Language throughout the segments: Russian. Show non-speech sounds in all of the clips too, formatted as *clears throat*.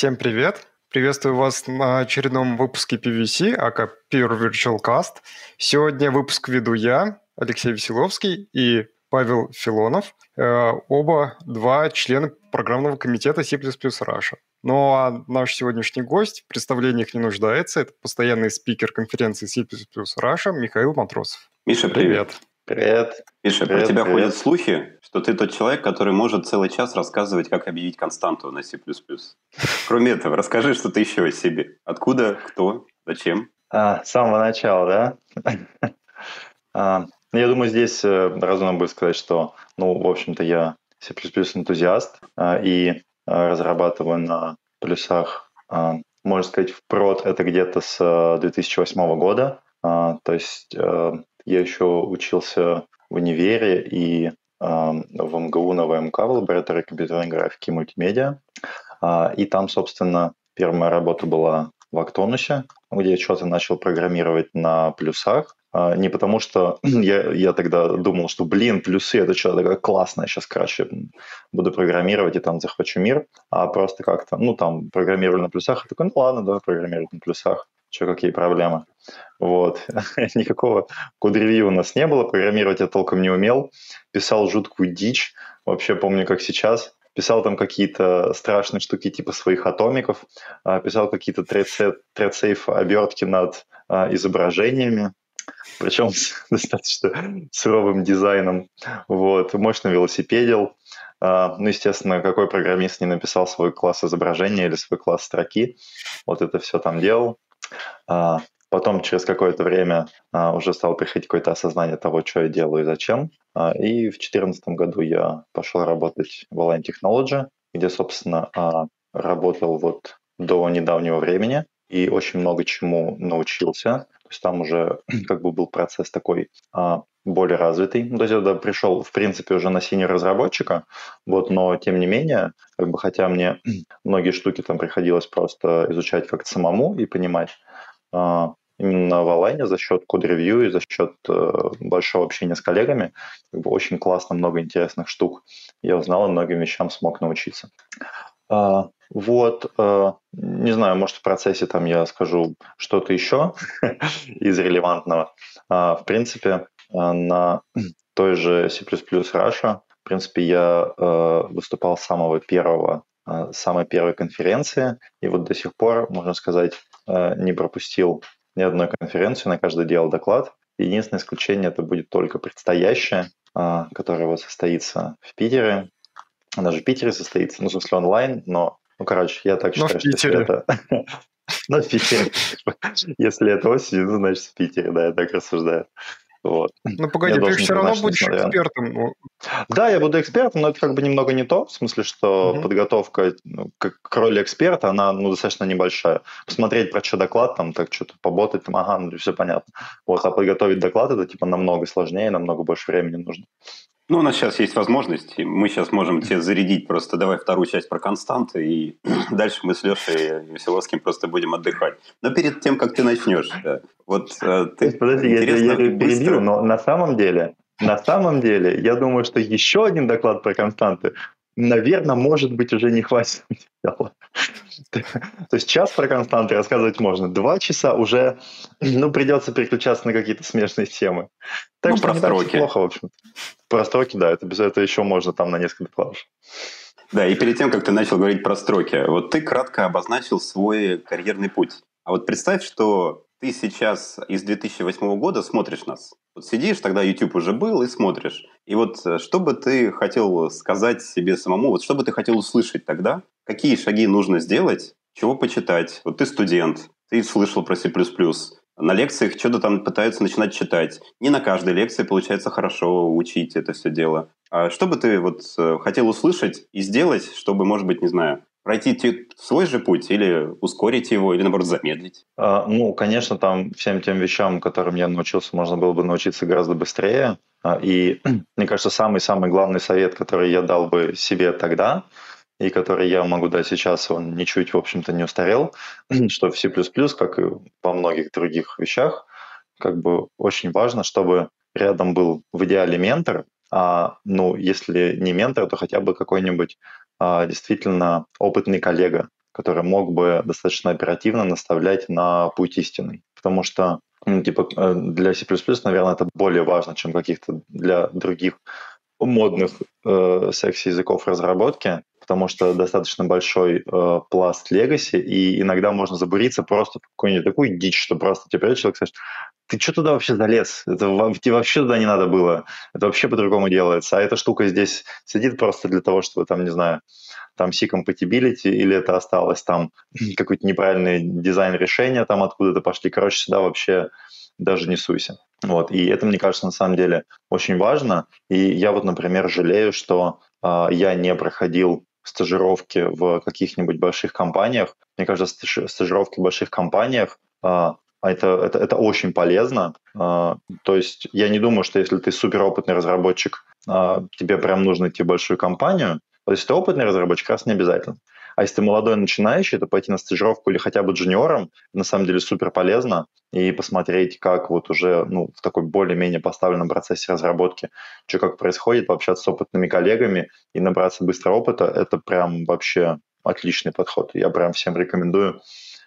Всем привет! Приветствую вас на очередном выпуске PVC, АК Pure Virtual Cast. Сегодня выпуск веду я, Алексей Веселовский и Павел Филонов, э, оба два члена программного комитета C++ Russia. Ну а наш сегодняшний гость в представлениях не нуждается. Это постоянный спикер конференции C++ Russia Михаил Матросов. Миша, привет. привет. Привет. Миша, привет, про тебя привет. ходят слухи, что ты тот человек, который может целый час рассказывать, как объявить константу на C++. Кроме этого, расскажи что-то еще о себе. Откуда, кто, зачем? А, с самого начала, да? *laughs* а, я думаю, здесь э, разумно будет сказать, что, ну, в общем-то, я C++ энтузиаст а, и а, разрабатываю на плюсах, а, можно сказать, в прод это где-то с 2008 э, года. А, то есть а, я еще учился в универе и э, в МГУ на ВМК, в лаборатории компьютерной графики и мультимедиа. Э, и там, собственно, первая работа была в Актонусе, где я что-то начал программировать на плюсах. А, не потому что *clears throat* я, я тогда думал, что, блин, плюсы — это что-то такое классное, сейчас, короче, буду программировать и там захвачу мир, а просто как-то, ну, там, программировали на плюсах, и такой, ну, ладно, давай программировать на плюсах что какие проблемы. Вот. *laughs* Никакого код-ревью у нас не было, программировать я толком не умел, писал жуткую дичь, вообще помню, как сейчас, писал там какие-то страшные штуки типа своих атомиков, а, писал какие-то тред-сейф обертки над а, изображениями, причем с *laughs* достаточно суровым дизайном. Вот. Мощно велосипедил. Uh, ну, естественно, какой программист не написал свой класс изображения или свой класс строки, вот это все там делал. А, потом через какое-то время а, уже стало приходить какое-то осознание того, что я делаю и зачем. А, и в 2014 году я пошел работать в Align Technology, где, собственно, работал вот до недавнего времени и очень много чему научился. То есть там уже *clears throat* как бы был процесс такой более развитый. То есть я туда пришел, в принципе, уже на синер разработчика, вот, но тем не менее, как бы, хотя мне *clears throat* многие штуки там приходилось просто изучать как-то самому и понимать, а, именно в онлайне за счет код-ревью и за счет э, большого общения с коллегами как бы очень классно, много интересных штук я узнал и многим вещам смог научиться. А, вот, э, не знаю, может, в процессе там я скажу что-то еще *laughs* из релевантного. А, в принципе, на *clears throat* той же C++ Russia. В принципе, я выступал с самого первого, самой первой конференции, и вот до сих пор, можно сказать, не пропустил ни одной конференции, на каждый делал доклад. Единственное исключение это будет только предстоящая, э, которая вот состоится в Питере. Она же в Питере состоится, ну, в смысле онлайн, но, ну, короче, я так считаю, что это... *laughs* Ну, в Питере. Если это осенью, ну, значит, в Питере, да, я так рассуждаю. Вот. Ну, погоди, я ты все равно будешь несмотря... экспертом. Ну. Да, я буду экспертом, но это как бы немного не то, в смысле, что угу. подготовка ну, как к роли эксперта, она ну, достаточно небольшая. Посмотреть про что доклад, там, так что-то поботать, там, ага, ну, все понятно. Вот, а подготовить доклад, это, типа, намного сложнее, намного больше времени нужно. Ну, у нас сейчас есть возможность, мы сейчас можем тебе зарядить просто давай вторую часть про константы, и *clears throat* дальше мы с Лешей Веселовским просто будем отдыхать. Но перед тем, как ты начнешь, да, вот э, ты... Подожди, я, я, я перебью, быстро... но на самом деле, на самом деле, я думаю, что еще один доклад про константы наверное, может быть, уже не хватит материала. *laughs* То есть час про константы рассказывать можно, два часа уже, ну, придется переключаться на какие-то смешные темы. Так ну, что не так плохо, в общем-то. Про строки, да, это этого еще можно там на несколько клавиш. Да, и перед тем, как ты начал говорить про строки, вот ты кратко обозначил свой карьерный путь. А вот представь, что ты сейчас из 2008 года смотришь нас. Вот сидишь, тогда YouTube уже был, и смотришь. И вот э, что бы ты хотел сказать себе самому, вот что бы ты хотел услышать тогда, какие шаги нужно сделать, чего почитать? Вот ты студент, ты слышал про C++, на лекциях что-то там пытаются начинать читать. Не на каждой лекции получается хорошо учить это все дело. А что бы ты вот э, хотел услышать и сделать, чтобы, может быть, не знаю, пройти свой же путь или ускорить его, или, наоборот, замедлить? А, ну, конечно, там всем тем вещам, которым я научился, можно было бы научиться гораздо быстрее. А, и, *clears throat* мне кажется, самый-самый главный совет, который я дал бы себе тогда, и который я могу дать сейчас, он ничуть, в общем-то, не устарел, *clears throat* что в C++, как и во многих других вещах, как бы очень важно, чтобы рядом был в идеале ментор, а, ну, если не ментор, то хотя бы какой-нибудь действительно опытный коллега, который мог бы достаточно оперативно наставлять на путь истинный. Потому что ну, типа э, для C++, наверное, это более важно, чем каких-то для других модных э, секси-языков разработки, потому что достаточно большой э, пласт легаси, и иногда можно забуриться просто в какую-нибудь такую дичь, что просто тебе человек скажет, ты что туда вообще залез? Это, тебе вообще туда не надо было. Это вообще по-другому делается. А эта штука здесь сидит просто для того, чтобы там, не знаю, там C-compatibility, или это осталось там *clears throat* какой-то неправильный дизайн решения там откуда-то пошли. Короче, сюда вообще даже не суйся. Вот. И это, мне кажется, на самом деле очень важно. И я вот, например, жалею, что э, я не проходил стажировки в каких-нибудь больших компаниях. Мне кажется, стажировки в больших компаниях э, это, это, это очень полезно. Э, то есть я не думаю, что если ты суперопытный разработчик, э, тебе прям нужно идти в большую компанию. То есть ты опытный разработчик, раз не обязательно. А если ты молодой начинающий, то пойти на стажировку или хотя бы джуниором на самом деле супер полезно и посмотреть, как вот уже ну, в такой более-менее поставленном процессе разработки, что как происходит, пообщаться с опытными коллегами и набраться быстро опыта, это прям вообще отличный подход. Я прям всем рекомендую,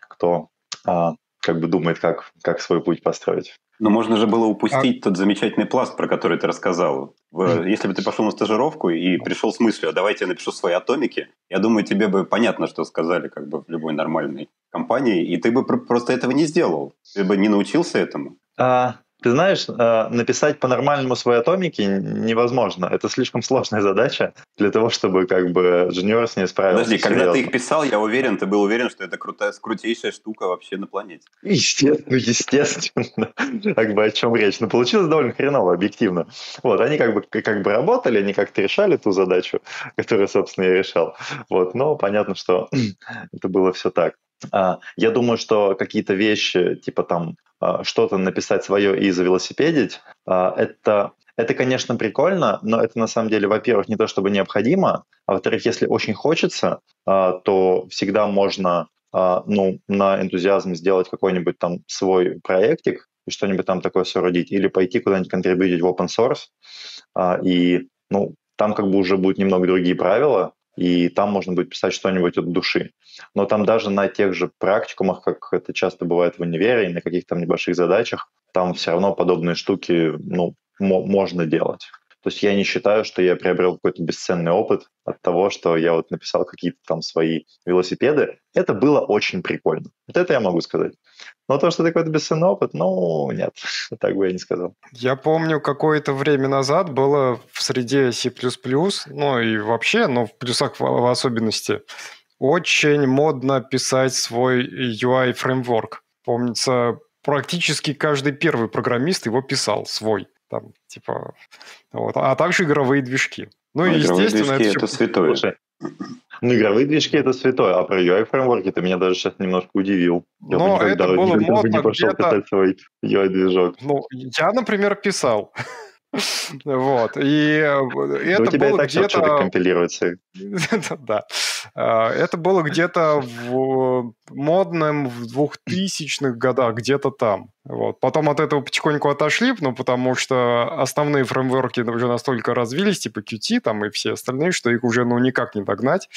кто а, как бы думает, как, как свой путь построить. Но можно же было упустить а... тот замечательный пласт, про который ты рассказал. В, если бы ты пошел на стажировку и пришел с мыслью, а давайте я напишу свои атомики, я думаю, тебе бы понятно, что сказали как бы в любой нормальной компании, и ты бы просто этого не сделал. Ты бы не научился этому. А, ты знаешь, э, написать по-нормальному свои атомики невозможно. Это слишком сложная задача для того, чтобы как бы джуниор с ней справился. Подожди, когда ты их писал, я уверен, ты был уверен, что это крутая, крутейшая штука вообще на планете. Естественно, естественно. Как бы о чем речь. Но получилось довольно хреново, объективно. Вот, они как бы, как бы работали, они как-то решали ту задачу, которую, собственно, я решал. Вот, но понятно, что *clears throat* это было все так. А, я думаю, что какие-то вещи, типа там что-то написать свое и завелосипедить, а, это это, конечно, прикольно, но это на самом деле, во-первых, не то чтобы необходимо, а во-вторых, если очень хочется, то всегда можно ну, на энтузиазм сделать какой-нибудь там свой проектик и что-нибудь там такое соорудить, или пойти куда-нибудь контрибьютить в open source, и ну, там как бы уже будут немного другие правила, и там можно будет писать что-нибудь от души. Но там даже на тех же практикумах, как это часто бывает в универе, и на каких-то небольших задачах, там все равно подобные штуки ну, можно делать. То есть я не считаю, что я приобрел какой-то бесценный опыт от того, что я вот написал какие-то там свои велосипеды. Это было очень прикольно. Вот это я могу сказать. Но то, что это какой-то бесценный опыт, ну, нет, *laughs* так бы я не сказал. Я помню, какое-то время назад было в среде C++, ну и вообще, но в плюсах в особенности, очень модно писать свой UI-фреймворк. Помнится, практически каждый первый программист его писал, свой там, типа, вот, а также игровые движки. Ну, ну и, естественно, движки это, это святое. Слушай, ну, игровые движки это святое, а про UI фреймворки ты меня даже сейчас немножко удивил. Я Но бы никогда, это было никогда модно не пошел писать свой UI-движок. Ну, я, например, писал. *laughs* Вот. И это у тебя было и так где-то... компилируется. *laughs* да. А, это было где-то в модном в двухтысячных годах, где-то там. Вот. Потом от этого потихоньку отошли, ну, потому что основные фреймворки уже настолько развились, типа Qt там и все остальные, что их уже ну, никак не догнать.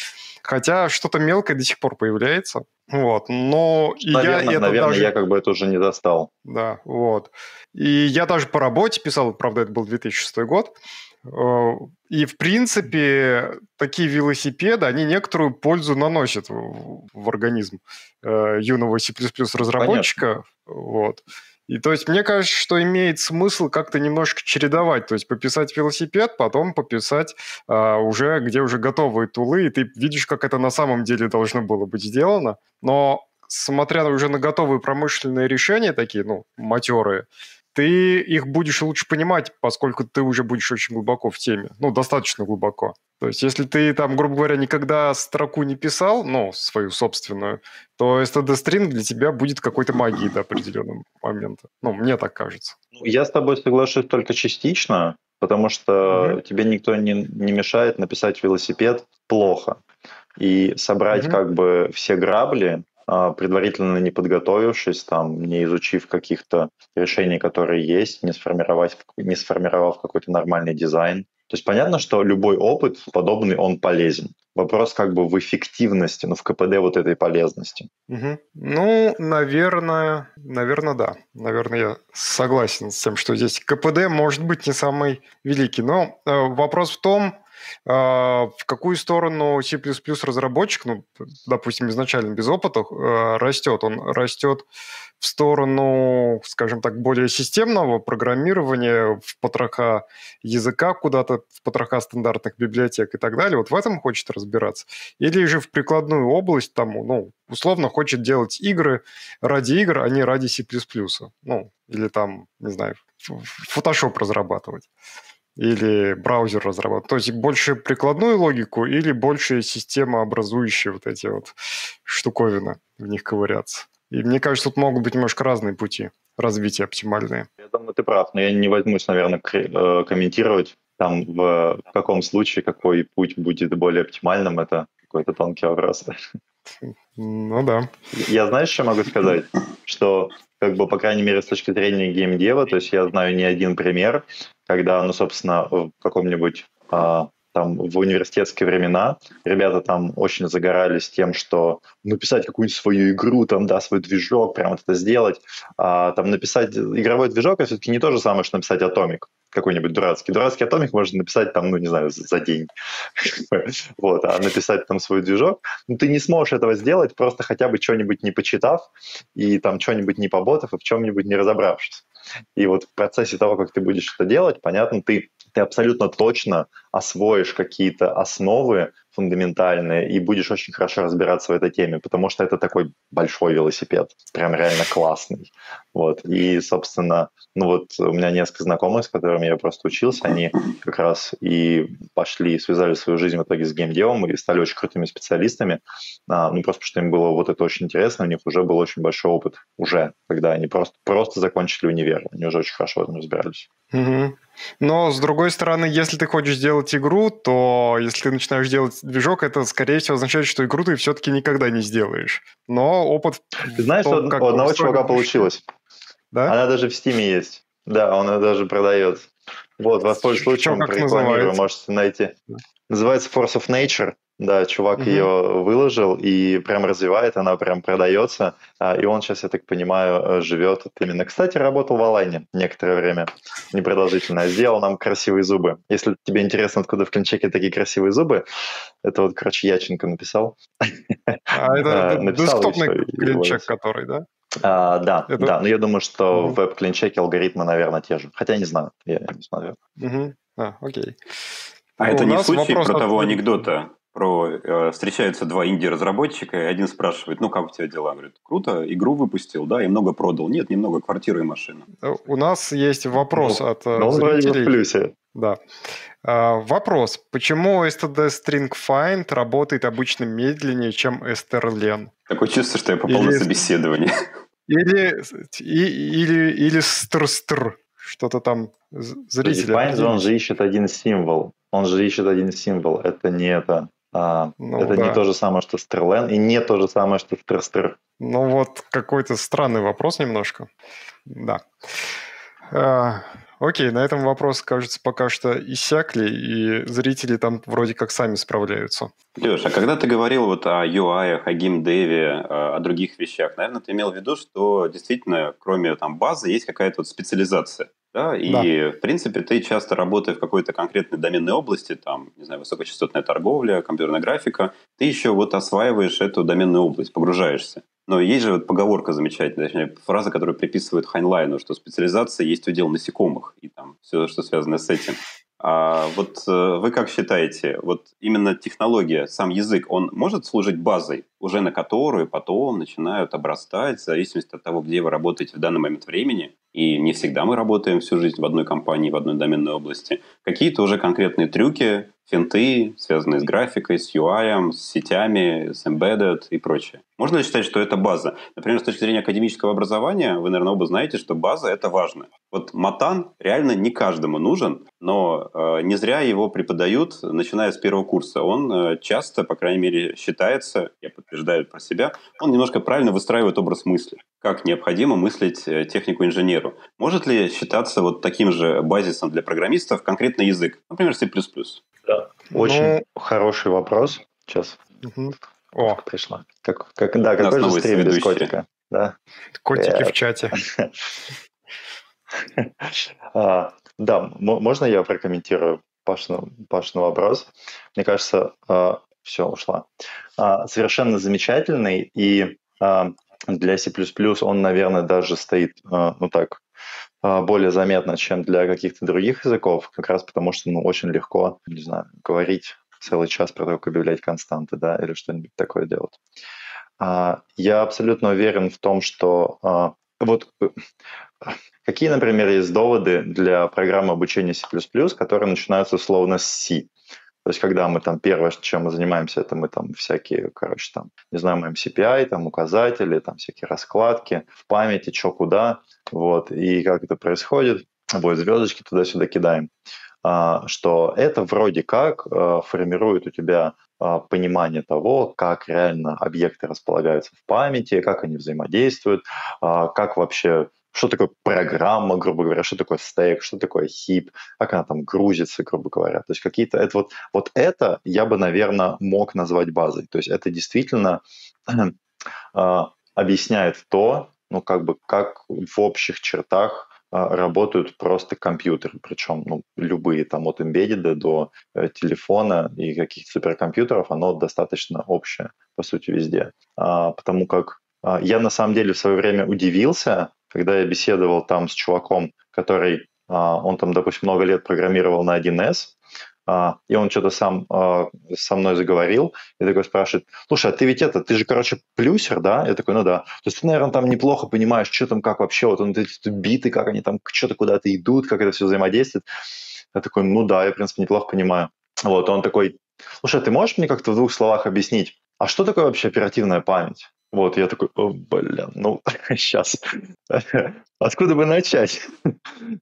Хотя что-то мелкое до сих пор появляется. Вот, но и наверное, я это наверное, даже... я как бы это уже не достал. Да, вот. И я даже по работе писал, правда, это был 2006 год, и, в принципе, такие велосипеды, они некоторую пользу наносят в, в организм э, юного C++ разработчика. Понятно. Вот. И то есть мне кажется, что имеет смысл как-то немножко чередовать, то есть пописать велосипед, потом пописать а, уже, где уже готовые тулы, и ты видишь, как это на самом деле должно было быть сделано. Но смотря уже на готовые промышленные решения, такие, ну, матерые, ты их будешь лучше понимать, поскольку ты уже будешь очень глубоко в теме, ну, достаточно глубоко. То есть, если ты там, грубо говоря, никогда строку не писал, ну, свою собственную, то std-string для тебя будет какой-то магией до определенного момента. Ну, мне так кажется. Ну, я с тобой соглашусь только частично, потому что mm-hmm. тебе никто не, не мешает написать велосипед плохо и собрать mm-hmm. как бы все грабли предварительно не подготовившись, там, не изучив каких-то решений, которые есть, не, сформировать, не сформировав какой-то нормальный дизайн То есть понятно, что любой опыт подобный, он полезен. Вопрос как бы в эффективности, ну, в КПД вот этой полезности. Угу. Ну, наверное, наверное, да. Наверное, я согласен с тем, что здесь КПД может быть не самый великий. Но э, вопрос в том, а, в какую сторону C++ разработчик, ну, допустим, изначально без опыта, э, растет? Он растет в сторону, скажем так, более системного программирования в потроха языка куда-то, в потроха стандартных библиотек и так далее. Вот в этом хочет разбираться. Или же в прикладную область, там, ну, условно хочет делать игры ради игр, а не ради C++. Ну, или там, не знаю, Photoshop разрабатывать или браузер разрабатывать. То есть больше прикладную логику или больше системообразующие вот эти вот штуковины в них ковыряться. И мне кажется, тут могут быть немножко разные пути развития оптимальные. Я думаю, ты прав, но я не возьмусь, наверное, э, комментировать там в каком случае какой путь будет более оптимальным. Это какой-то тонкий вопрос. Ну да. Я знаешь, что могу сказать? Что, как бы, по крайней мере, с точки зрения геймдева, то есть я знаю не один пример, когда, ну, собственно, в каком-нибудь а, там в университетские времена ребята там очень загорались тем, что написать какую-нибудь свою игру, там, да, свой движок, прям вот это сделать. А, там написать игровой движок, это все-таки не то же самое, что написать атомик какой-нибудь дурацкий. Дурацкий атомик можно написать там, ну, не знаю, за день. *laughs* вот, а написать там свой движок, ну, ты не сможешь этого сделать, просто хотя бы что-нибудь не почитав и там что-нибудь не поботав и в чем-нибудь не разобравшись. И вот в процессе того, как ты будешь это делать, понятно, ты, ты абсолютно точно освоишь какие-то основы фундаментальные и будешь очень хорошо разбираться в этой теме, потому что это такой большой велосипед, прям реально классный. Вот. И, собственно, ну вот у меня несколько знакомых, с которыми я просто учился, они как раз и пошли, связали свою жизнь в итоге с геймдевом и стали очень крутыми специалистами, а, ну просто потому что им было вот это очень интересно, у них уже был очень большой опыт, уже, когда они просто, просто закончили универ, они уже очень хорошо в этом разбирались. Угу. Но, с другой стороны, если ты хочешь сделать игру, то если ты начинаешь делать движок, это, скорее всего, означает, что игру ты все-таки никогда не сделаешь. Но опыт... Ты знаешь, том, что у одного чувака получилось? Да? Она даже в Стиме есть. Да, он даже продается. Вот, воспользуюсь случаем, прорекламирую, можете найти. Называется Force of Nature. Да, чувак угу. ее выложил и прям развивает, она прям продается. А, и он сейчас, я так понимаю, э, живет вот именно. Кстати, работал в Алайне некоторое время, непродолжительно. Сделал нам красивые зубы. Если тебе интересно, откуда в клинчеке такие красивые зубы, это вот, короче, Яченко написал. А это *laughs* десктопный клинчек, который, да? А, да, это... да, но я думаю, что в веб-клинчеке алгоритмы, наверное, те же. Хотя не знаю, я не смотрю. Угу. А, окей. А ну, это не случай про того анекдота, про э, встречаются два инди-разработчика, и один спрашивает, ну, как у тебя дела? Говорит, круто, игру выпустил, да, и много продал. Нет, немного квартиры и машины. Э, у нас есть вопрос ну, от э, ну, зрителей. в плюсе. Да. А, вопрос. Почему std string find работает обычно медленнее, чем strlen? Такое чувство, что я попал или, на собеседование. Или, и, или, или str-str. Что-то там зрители... Find, он же ищет один символ. Он же ищет один символ. Это не это. А, ну, это да. не то же самое, что Стрелен, и не то же самое, что Стрстр. Ну вот какой-то странный вопрос немножко. Да. Окей, на этом вопрос, кажется, пока что иссякли, и зрители там вроде как сами справляются. Леш, а когда ты говорил вот о UI, о геймдеве, о других вещах, наверное, ты имел в виду, что действительно, кроме там базы, есть какая-то вот специализация. Да, и, да. в принципе, ты часто работая в какой-то конкретной доменной области, там, не знаю, высокочастотная торговля, компьютерная графика, ты еще вот осваиваешь эту доменную область, погружаешься. Но есть же вот поговорка замечательная, точнее, фраза, которую приписывают Хайнлайну, что специализация есть удел насекомых и там все, что связано с этим. А вот э, вы как считаете, вот именно технология, сам язык, он может служить базой, уже на которую потом начинают обрастать, в зависимости от того, где вы работаете в данный момент времени, и не всегда мы работаем всю жизнь в одной компании, в одной доменной области, какие-то уже конкретные трюки, финты, связанные с графикой, с UI, с сетями, с embedded и прочее? Можно ли считать, что это база? Например, с точки зрения академического образования, вы, наверное, оба знаете, что база – это важно. Вот матан реально не каждому нужен, но э, не зря его преподают, начиная с первого курса. Он э, часто, по крайней мере, считается, я подтверждаю про себя, он немножко правильно выстраивает образ мысли, как необходимо мыслить э, технику инженеру. Может ли считаться вот таким же базисом для программистов конкретно язык, например, C++? Да. Очень ну... хороший вопрос. Сейчас. Угу. О, пришла. Как, как, да, какой же стрим без котика? Да. Котики в чате. *laughs* а, да, можно я прокомментирую Пашину, Пашину вопрос? Мне кажется, а, все, ушла. А, совершенно замечательный, и а, для C++ он, наверное, даже стоит, а, ну так, более заметно, чем для каких-то других языков, как раз потому что, ну, очень легко, не знаю, говорить целый час про то, как объявлять константы, да, или что-нибудь такое делать. А, я абсолютно уверен в том, что а, вот э, какие, например, есть доводы для программы обучения C++, которые начинаются условно с C. То есть, когда мы там первое, чем мы занимаемся, это мы там всякие, короче, там, не знаю, MCPI, там указатели, там всякие раскладки в памяти, что куда, вот, и как это происходит, вот, звездочки туда-сюда кидаем. А, что это вроде как а, формирует у тебя а, понимание того, как реально объекты располагаются в памяти, как они взаимодействуют, как вообще что такое программа, грубо говоря, что такое стейк, что такое хип, как она там грузится, грубо говоря. То есть какие-то это вот, вот это я бы, наверное, мог назвать базой. То есть это действительно *clears throat* объясняет то, ну как бы как в общих чертах а, работают просто компьютеры, причем ну, любые, там от embedded до э, телефона и каких-то суперкомпьютеров, оно достаточно общее, по сути, везде. А, потому как а, я на самом деле в свое время удивился, когда я беседовал там с чуваком, который, а, он там, допустим, много лет программировал на 1С, а, и он что-то сам а, со мной заговорил, и такой спрашивает, слушай, а ты ведь это, ты же, короче, плюсер, да? Я такой, ну да. То есть ты, наверное, там неплохо понимаешь, что там, как вообще, вот он, эти биты, как они там, что-то куда-то идут, как это все взаимодействует. Я такой, ну да, я, в принципе, неплохо понимаю. Вот, он такой, слушай, ты можешь мне как-то в двух словах объяснить, а что такое вообще оперативная память? Вот, я такой, о, блин, ну, *laughs* сейчас. Откуда бы начать?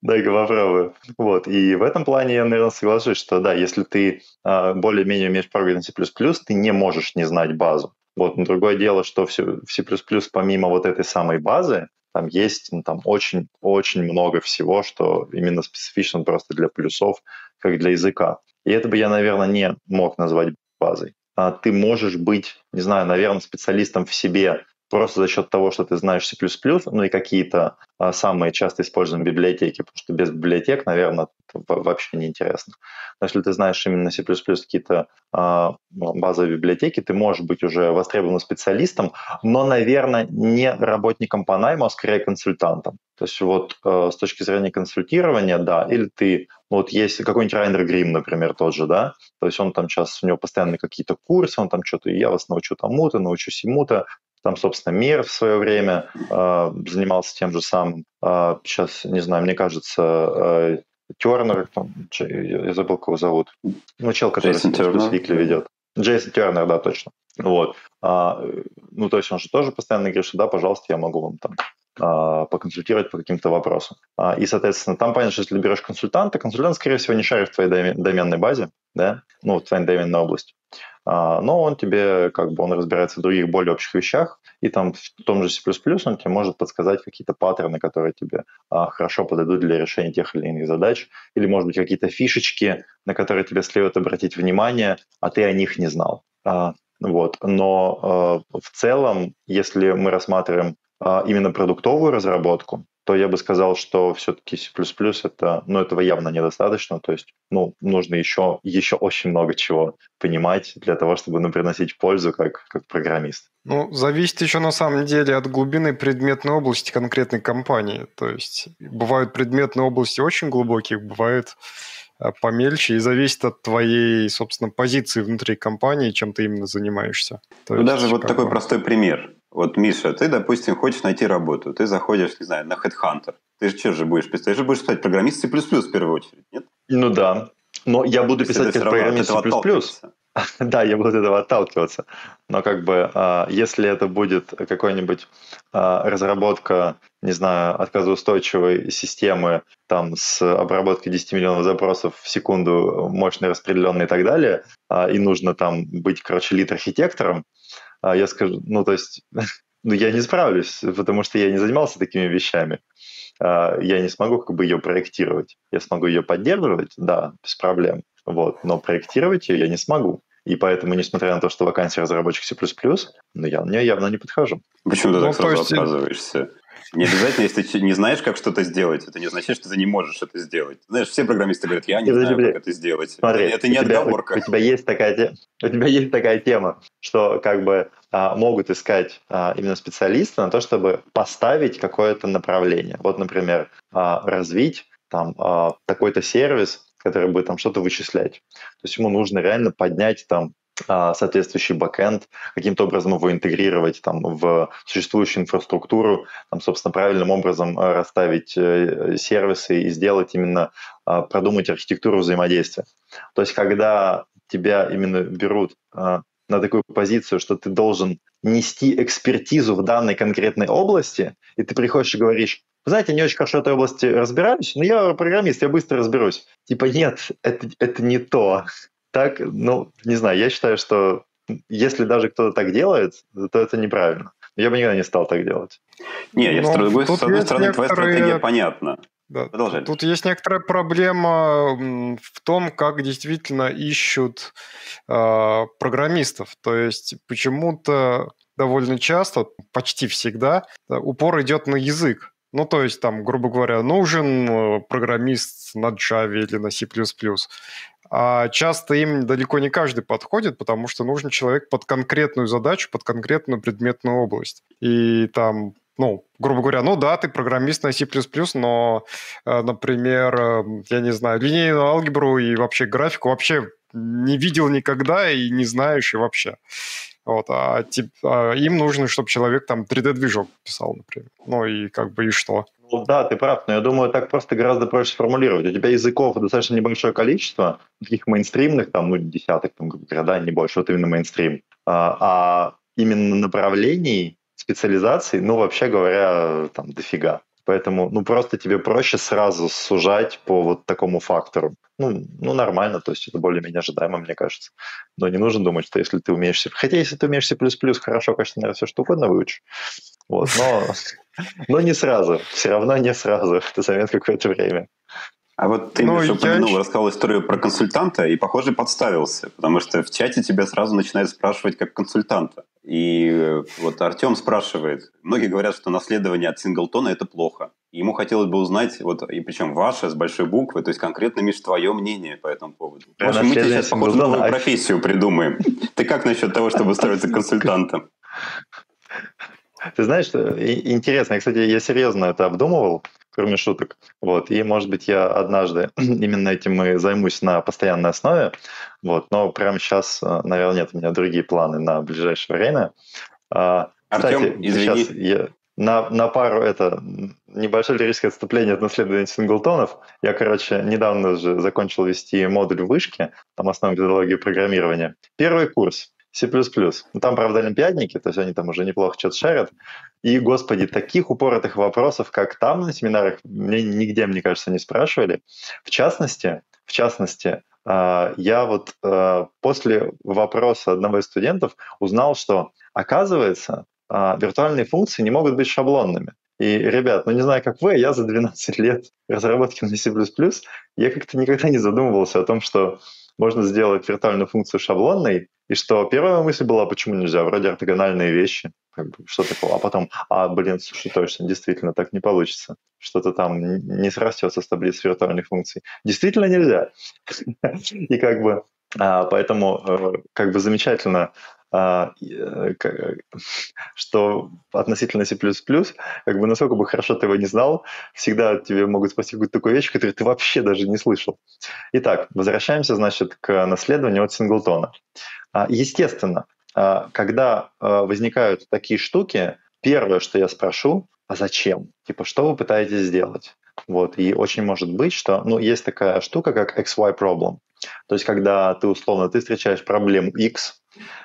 Дай-ка попробую. Вот, и в этом плане я, наверное, соглашусь, что да, если ты э, более-менее умеешь программировать C++, ты не можешь не знать базу. Вот, но другое дело, что в C++ помимо вот этой самой базы, там есть ну, там очень-очень много всего, что именно специфично просто для плюсов, как для языка. И это бы я, наверное, не мог назвать базой. А, ты можешь быть, не знаю, наверное, специалистом в себе просто за счет того, что ты знаешь C++, ну и какие-то а, самые часто используемые библиотеки, потому что без библиотек, наверное, вообще не интересно. Но если ты знаешь именно C++ какие-то а, базовые библиотеки, ты можешь быть уже востребованным специалистом, но, наверное, не работником по найму, а скорее консультантом. То есть вот э, с точки зрения консультирования, да, или ты, ну, вот есть какой-нибудь Райнер Грим, например, тот же, да, то есть он там сейчас, у него постоянно какие-то курсы, он там что-то, я вас научу тому-то, научу сему-то, там, собственно, Мир в свое время э, занимался тем же самым. Э, сейчас, не знаю, мне кажется, э, Тернер, там, я забыл, кого зовут. Ну, чел, который Джейсон Викли ведет. Джейсон Тернер, да, точно. Вот. А, ну, то есть он же тоже постоянно говорит, что да, пожалуйста, я могу вам там а, поконсультировать по каким-то вопросам. А, и, соответственно, там понятно, что если берешь консультанта, консультант, скорее всего, не шарит в твоей доменной базе, да, ну, в твоей доменной области. А, но он тебе, как бы, он разбирается в других более общих вещах, и там в том же C++ он тебе может подсказать какие-то паттерны, которые тебе а, хорошо подойдут для решения тех или иных задач, или, может быть, какие-то фишечки, на которые тебе следует обратить внимание, а ты о них не знал. А, вот. Но э, в целом, если мы рассматриваем именно продуктовую разработку, то я бы сказал, что все-таки C++ это, ну, этого явно недостаточно, то есть, ну, нужно еще, еще очень много чего понимать для того, чтобы, ну, приносить пользу как, как программист. Ну, зависит еще на самом деле от глубины предметной области конкретной компании. То есть бывают предметные области очень глубокие, бывают э, помельче, и зависит от твоей, собственно, позиции внутри компании, чем ты именно занимаешься. То ну, есть, даже вот такой бы... простой пример. Вот, Миша, ты, допустим, хочешь найти работу, ты заходишь, не знаю, на Headhunter. Ты же что же будешь писать? Ты же будешь писать программист C++ в первую очередь, нет? Ну да. Но я буду писать как программист C++. *laughs* да, я буду от этого отталкиваться. Но как бы, а, если это будет какой-нибудь а, разработка, не знаю, отказоустойчивой системы там с обработкой 10 миллионов запросов в секунду, мощно распределенной и так далее, а, и нужно там быть, короче, лид-архитектором, я скажу, ну, то есть, *laughs* ну, я не справлюсь, потому что я не занимался такими вещами. Я не смогу как бы ее проектировать. Я смогу ее поддерживать, да, без проблем. Вот, но проектировать ее я не смогу. И поэтому, несмотря на то, что вакансия разработчик C++, ну, я мне явно не подхожу. Почему ты ну, так сразу есть... отказываешься? Не обязательно, если ты не знаешь, как что-то сделать, это не означает, что ты не можешь это сделать. Знаешь, все программисты говорят, я не Подожди, знаю, как это сделать. Смотри, это не тебя, отговорка. У, у, тебя есть такая, у тебя есть такая тема, что как бы а, могут искать а, именно специалиста на то, чтобы поставить какое-то направление. Вот, например, а, развить там а, такой-то сервис, который будет там что-то вычислять. То есть ему нужно реально поднять там соответствующий бэкэнд, каким-то образом его интегрировать там, в существующую инфраструктуру, там, собственно, правильным образом а, расставить э, сервисы и сделать именно, а, продумать архитектуру взаимодействия. То есть когда тебя именно берут на такую позицию, что ты должен нести экспертизу в данной конкретной области, и ты приходишь и говоришь, вы знаете, не очень хорошо в этой области разбираюсь, но я программист, я быстро разберусь. Типа нет, это, это не то. Так, ну, не знаю, я считаю, что если даже кто-то так делает, то это неправильно. Я бы никогда не стал так делать. Не, я, с, ну, другой, с одной стороны, некоторые... твоя стратегия понятна. Да. Продолжай. Тут есть некоторая проблема в том, как действительно ищут э, программистов. То есть почему-то довольно часто, почти всегда, упор идет на язык. Ну, то есть, там, грубо говоря, нужен э, программист на Java или на C++. А часто им далеко не каждый подходит, потому что нужен человек под конкретную задачу, под конкретную предметную область. И там ну, грубо говоря, ну да, ты программист на C++, но, э, например, э, я не знаю, линейную алгебру и вообще графику вообще не видел никогда и не знаешь и вообще. Вот, а, тип, а им нужно, чтобы человек там 3D-движок писал, например. Ну и как бы и что? Ну да, ты прав, но я думаю, так просто гораздо проще сформулировать. У тебя языков достаточно небольшое количество, таких мейнстримных, там, ну, десяток, там, да, не больше, вот именно мейнстрим. А, а именно направлений, специализаций, ну, вообще говоря, там, дофига. Поэтому, ну, просто тебе проще сразу сужать по вот такому фактору. Ну, ну нормально, то есть это более-менее ожидаемо, мне кажется. Но не нужно думать, что если ты умеешь... C... Хотя если ты умеешь C++, хорошо, конечно, наверное, все что угодно выучишь. Вот, но, *laughs* но не сразу. Все равно не сразу. Это займет какое-то время. А вот ты, ну, Миша, упомянул, я... рассказал историю про консультанта и, похоже, подставился, потому что в чате тебя сразу начинают спрашивать как консультанта. И э, вот Артем спрашивает, многие говорят, что наследование от Синглтона – это плохо. ему хотелось бы узнать, вот, и причем ваше с большой буквы, то есть конкретно, Миш, твое мнение по этому поводу. В общем, мы тебе сейчас, похоже, новую а профессию придумаем. Ты как насчет того, чтобы устроиться консультантом? Ты знаешь, интересно, кстати, я серьезно это обдумывал, кроме шуток. Вот. И, может быть, я однажды *clears throat* именно этим и займусь на постоянной основе. Вот. Но прямо сейчас, э, наверное, нет у меня другие планы на ближайшее время. А, Артем, Кстати, извини. Сейчас я, на, на пару это небольшое лирическое отступление от наследования синглтонов. Я, короче, недавно же закончил вести модуль в вышке, там основная методология программирования. Первый курс. C++. Ну, там, правда, олимпиадники, то есть они там уже неплохо что-то шарят. И, господи, таких упоротых вопросов, как там на семинарах, мне нигде, мне кажется, не спрашивали. В частности, в частности, я вот а, после вопроса одного из студентов узнал, что, оказывается, а, виртуальные функции не могут быть шаблонными. И, ребят, ну не знаю, как вы, я за 12 лет разработки на C++, я как-то никогда не задумывался о том, что можно сделать виртуальную функцию шаблонной, и что первая мысль была, почему нельзя, вроде ортогональные вещи, как бы, что такого, а потом, а, блин, слушай, точно, действительно, так не получится, что-то там не срастется с таблиц виртуальных функций. Действительно нельзя. *laughs* И как бы, а, поэтому э, как бы замечательно что относительно C++, как бы насколько бы хорошо ты его не знал, всегда тебе могут спросить какую-то такую вещь, которую ты вообще даже не слышал. Итак, возвращаемся, значит, к наследованию от Синглтона. А, естественно, а, когда возникают такие штуки, первое, что я спрошу, а зачем? Типа, что вы пытаетесь сделать? Вот, и очень может быть, что, ну, есть такая штука, как XY problem. То есть, когда ты, условно, ты встречаешь проблему X,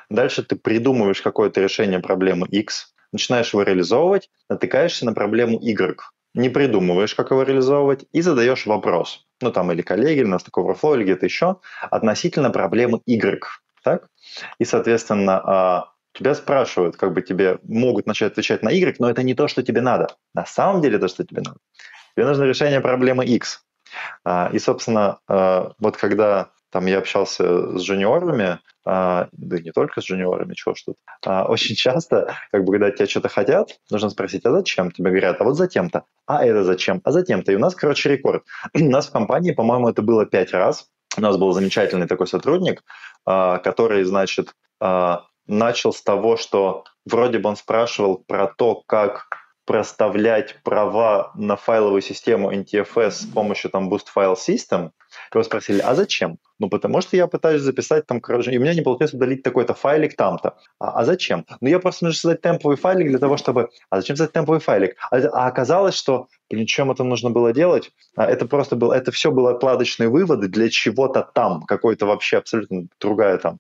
дальше ты придумываешь какое-то решение проблемы X, начинаешь его реализовывать, натыкаешься на проблему Y, не придумываешь, как его реализовывать, и задаешь вопрос, ну, там, или коллеги, или на Stack Overflow, или где-то еще, относительно проблемы Y, так? И, соответственно, а, тебя спрашивают, как бы тебе могут начать отвечать на Y, но это не то, что тебе надо. На самом деле то, что тебе надо. Тебе нужно решение проблемы X. А, и, собственно, а, вот когда там я общался с джуниорами, да и не только с джуниорами, чего что то очень часто, как бы, когда тебя что-то хотят, нужно спросить, а зачем? Тебе говорят, а вот затем-то, а это зачем, а затем-то. И у нас, короче, рекорд. *clears throat* у нас в компании, по-моему, это было пять раз. У нас был замечательный такой сотрудник, который, значит, начал с того, что вроде бы он спрашивал про то, как проставлять права на файловую систему NTFS с помощью там Boost File System, его спросили, а зачем? Ну, потому что я пытаюсь записать там, короче, и у меня не получается удалить такой-то файлик там-то. А, а зачем? Ну, я просто нужно создать темповый файлик для того, чтобы... А зачем создать темповый файлик? А, а оказалось, что, блин, чем это нужно было делать? А это просто было... Это все было откладочные выводы для чего-то там, какой-то вообще абсолютно другая там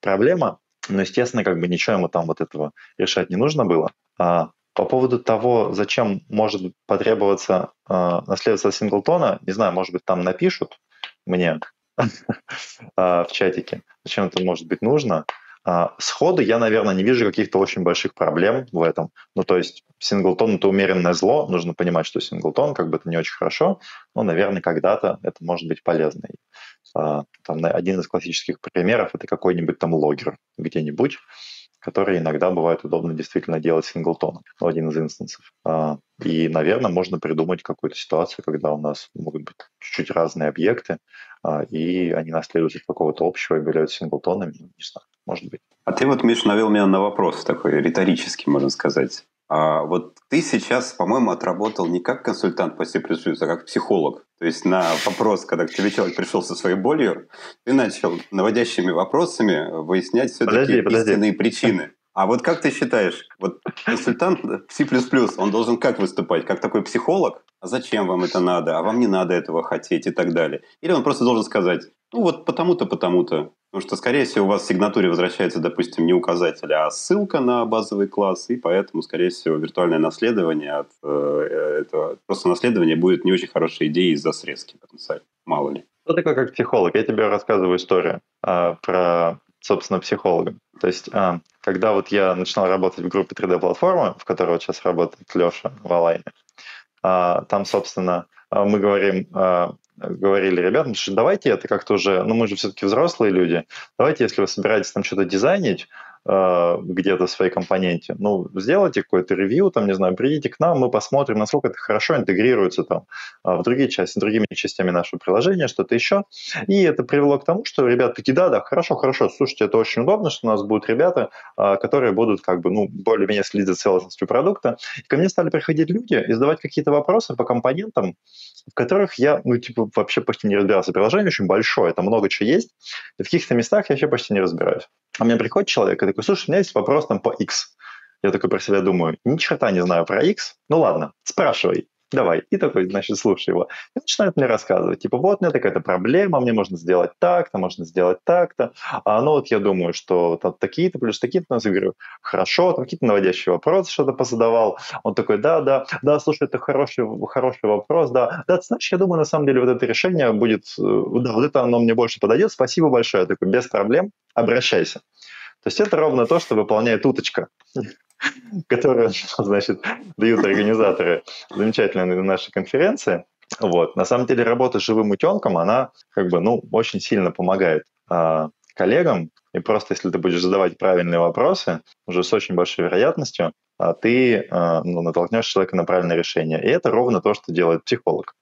проблема. Но, естественно, как бы ничего ему там вот этого решать не нужно было. А, по поводу того, зачем может потребоваться э, наследство синглтона, не знаю, может быть, там напишут мне *laughs* в чатике, зачем это может быть нужно. А, сходу я, наверное, не вижу каких-то очень больших проблем в этом. Ну, то есть синглтон — это умеренное зло, нужно понимать, что синглтон как бы это не очень хорошо, но, наверное, когда-то это может быть полезно. Там, один из классических примеров — это какой-нибудь там логер где-нибудь, которые иногда бывает удобно действительно делать синглтоном, ну, один из инстансов. А, и, наверное, можно придумать какую-то ситуацию, когда у нас могут быть чуть-чуть разные объекты, а, и они наследуют от какого-то общего и являются синглтонами, не знаю, может быть. А ты вот, Миш, навел меня на вопрос такой риторический, можно сказать. А вот ты сейчас, по-моему, отработал не как консультант по C++, а как психолог. То есть на вопрос, когда к тебе человек пришел со своей болью, ты начал наводящими вопросами выяснять все-таки истинные причины. А вот как ты считаешь, вот консультант C++, он должен как выступать? Как такой психолог? Зачем вам это надо? А вам не надо этого хотеть и так далее? Или он просто должен сказать, ну вот потому-то, потому-то. Потому что, скорее всего, у вас в сигнатуре возвращается, допустим, не указатель, а ссылка на базовый класс, и поэтому, скорее всего, виртуальное наследование от э, этого просто наследование будет не очень хорошей идеей из-за срезки потенциально. Мало ли. Что такое как психолог? Я тебе рассказываю историю а, про собственно, психолога. То есть, а, когда вот я начинал работать в группе 3D-платформы, в которой вот сейчас работает Леша в Алайне, а, там, собственно, а, мы говорим, говорили ребятам, что давайте это как-то уже, ну мы же все-таки взрослые люди, давайте, если вы собираетесь там что-то дизайнить, где-то в своей компоненте. Ну, сделайте какой-то ревью, там, не знаю, придите к нам, мы посмотрим, насколько это хорошо интегрируется там э, в другие части, другими частями нашего приложения, что-то еще. И это привело к тому, что ребята такие, да, да, хорошо, хорошо, слушайте, это очень удобно, что у нас будут ребята, э, которые будут как бы, ну, более-менее следить за целостностью продукта. И ко мне стали приходить люди и задавать какие-то вопросы по компонентам, в которых я, ну, типа, вообще почти не разбирался. Приложение очень большое, там много чего есть, и в каких-то местах я вообще почти не разбираюсь. А мне приходит человек и такой, слушай, у меня есть вопрос там по X. Я такой про себя думаю, ни черта не знаю про X. Ну ладно, спрашивай давай. И такой, значит, слушай его. И начинает мне рассказывать, типа, вот у меня такая-то проблема, мне можно сделать так-то, можно сделать так-то. А ну вот я думаю, что там такие-то плюс такие-то. Я говорю, хорошо, там какие-то наводящие вопросы что-то позадавал. Он такой, да, да, да, слушай, это хороший, хороший вопрос, да. Да, ты знаешь, я думаю, на самом деле вот это решение будет, э, да, вот это оно мне больше подойдет, спасибо большое. Я такой, без проблем, обращайся. То есть это ровно то, что выполняет уточка *laughs* которую, *laughs* значит, дают организаторы замечательной нашей конференции. Вот. На самом деле работа с живым утенком, она как бы, ну, очень сильно помогает а, коллегам. И просто если ты будешь задавать правильные вопросы, уже с очень большой вероятностью, а ты а, ну, натолкнешь человека на правильное решение. И это ровно то, что делает психолог.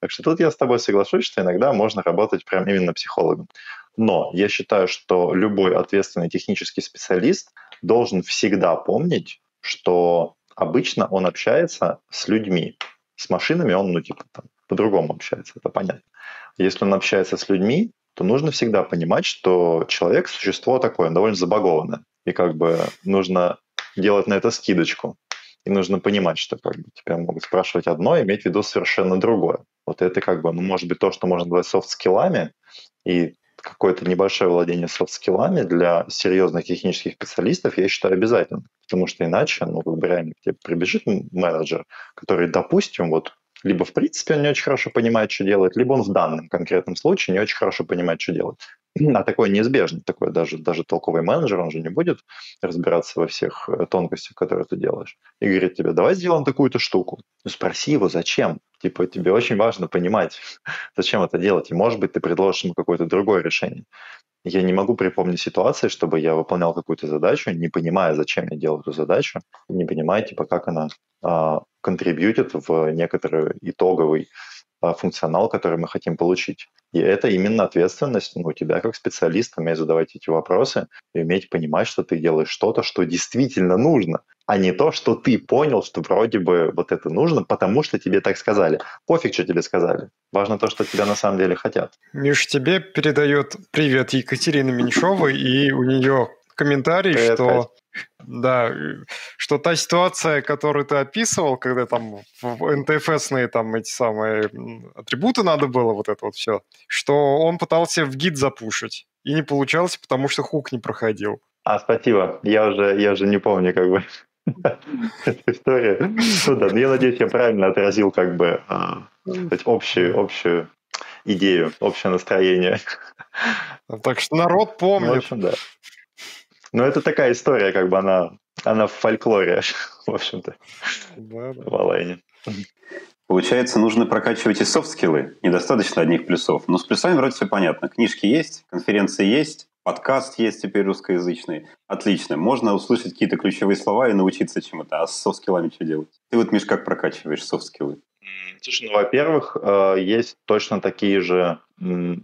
Так что тут я с тобой соглашусь, что иногда можно работать прям именно психологом. Но я считаю, что любой ответственный технический специалист должен всегда помнить, что обычно он общается с людьми. С машинами он, ну, типа, там, по-другому общается, это понятно. Если он общается с людьми, то нужно всегда понимать, что человек – существо такое, довольно забагованное. И как бы нужно делать на это скидочку. и нужно понимать, что как бы тебя могут спрашивать одно, и иметь в виду совершенно другое. Вот это как бы, ну, может быть, то, что можно назвать софт-скиллами, и какое-то небольшое владение софт-скиллами для серьезных технических специалистов, я считаю, обязательно. Потому что иначе, ну, как бы реально тебе прибежит менеджер, который, допустим, вот либо в принципе он не очень хорошо понимает, что делать, либо он в данном конкретном случае не очень хорошо понимает, что делать. А такое неизбежно, такое даже, даже толковый менеджер, он же не будет разбираться во всех э, тонкостях, которые ты делаешь. И говорит тебе, давай сделаем такую-то штуку. Ну, спроси его, зачем? Типа, тебе очень важно понимать, *laughs* зачем это делать. И, может быть, ты предложишь ему какое-то другое решение. Я не могу припомнить ситуации, чтобы я выполнял какую-то задачу, не понимая, зачем я делаю эту задачу, не понимая, типа, как она а, контрибьютит в некоторый итоговый функционал, который мы хотим получить. И это именно ответственность ну, у тебя как специалиста, уметь задавать эти вопросы и уметь понимать, что ты делаешь что-то, что действительно нужно, а не то, что ты понял, что вроде бы вот это нужно, потому что тебе так сказали. Пофиг, что тебе сказали. Важно то, что тебя на самом деле хотят. Миш, тебе передает привет Екатерина Меньшова, и у нее комментарий, привет, что Кать. Да, что та ситуация, которую ты описывал, когда там в НТФСные там эти самые атрибуты надо было, вот это вот все, что он пытался в гид запушить, и не получалось, потому что хук не проходил. А, спасибо. Я уже, я уже не помню, как бы, *laughs* эту историю. Ну да, я надеюсь, я правильно отразил, как бы, а, общую, общую идею, общее настроение. Так что народ помнит. Ну, в общем, да. Но это такая история, как бы она, она в фольклоре, *laughs* в общем-то, в Алайне. Получается, нужно прокачивать и софт-скиллы. Недостаточно одних плюсов. Но с плюсами вроде все понятно. Книжки есть, конференции есть, подкаст есть теперь русскоязычный. Отлично. Можно услышать какие-то ключевые слова и научиться чему-то. А с софт-скиллами что делать? Ты вот, Миш, как прокачиваешь софт-скиллы? Слушай, ну, во-первых, э, есть точно такие же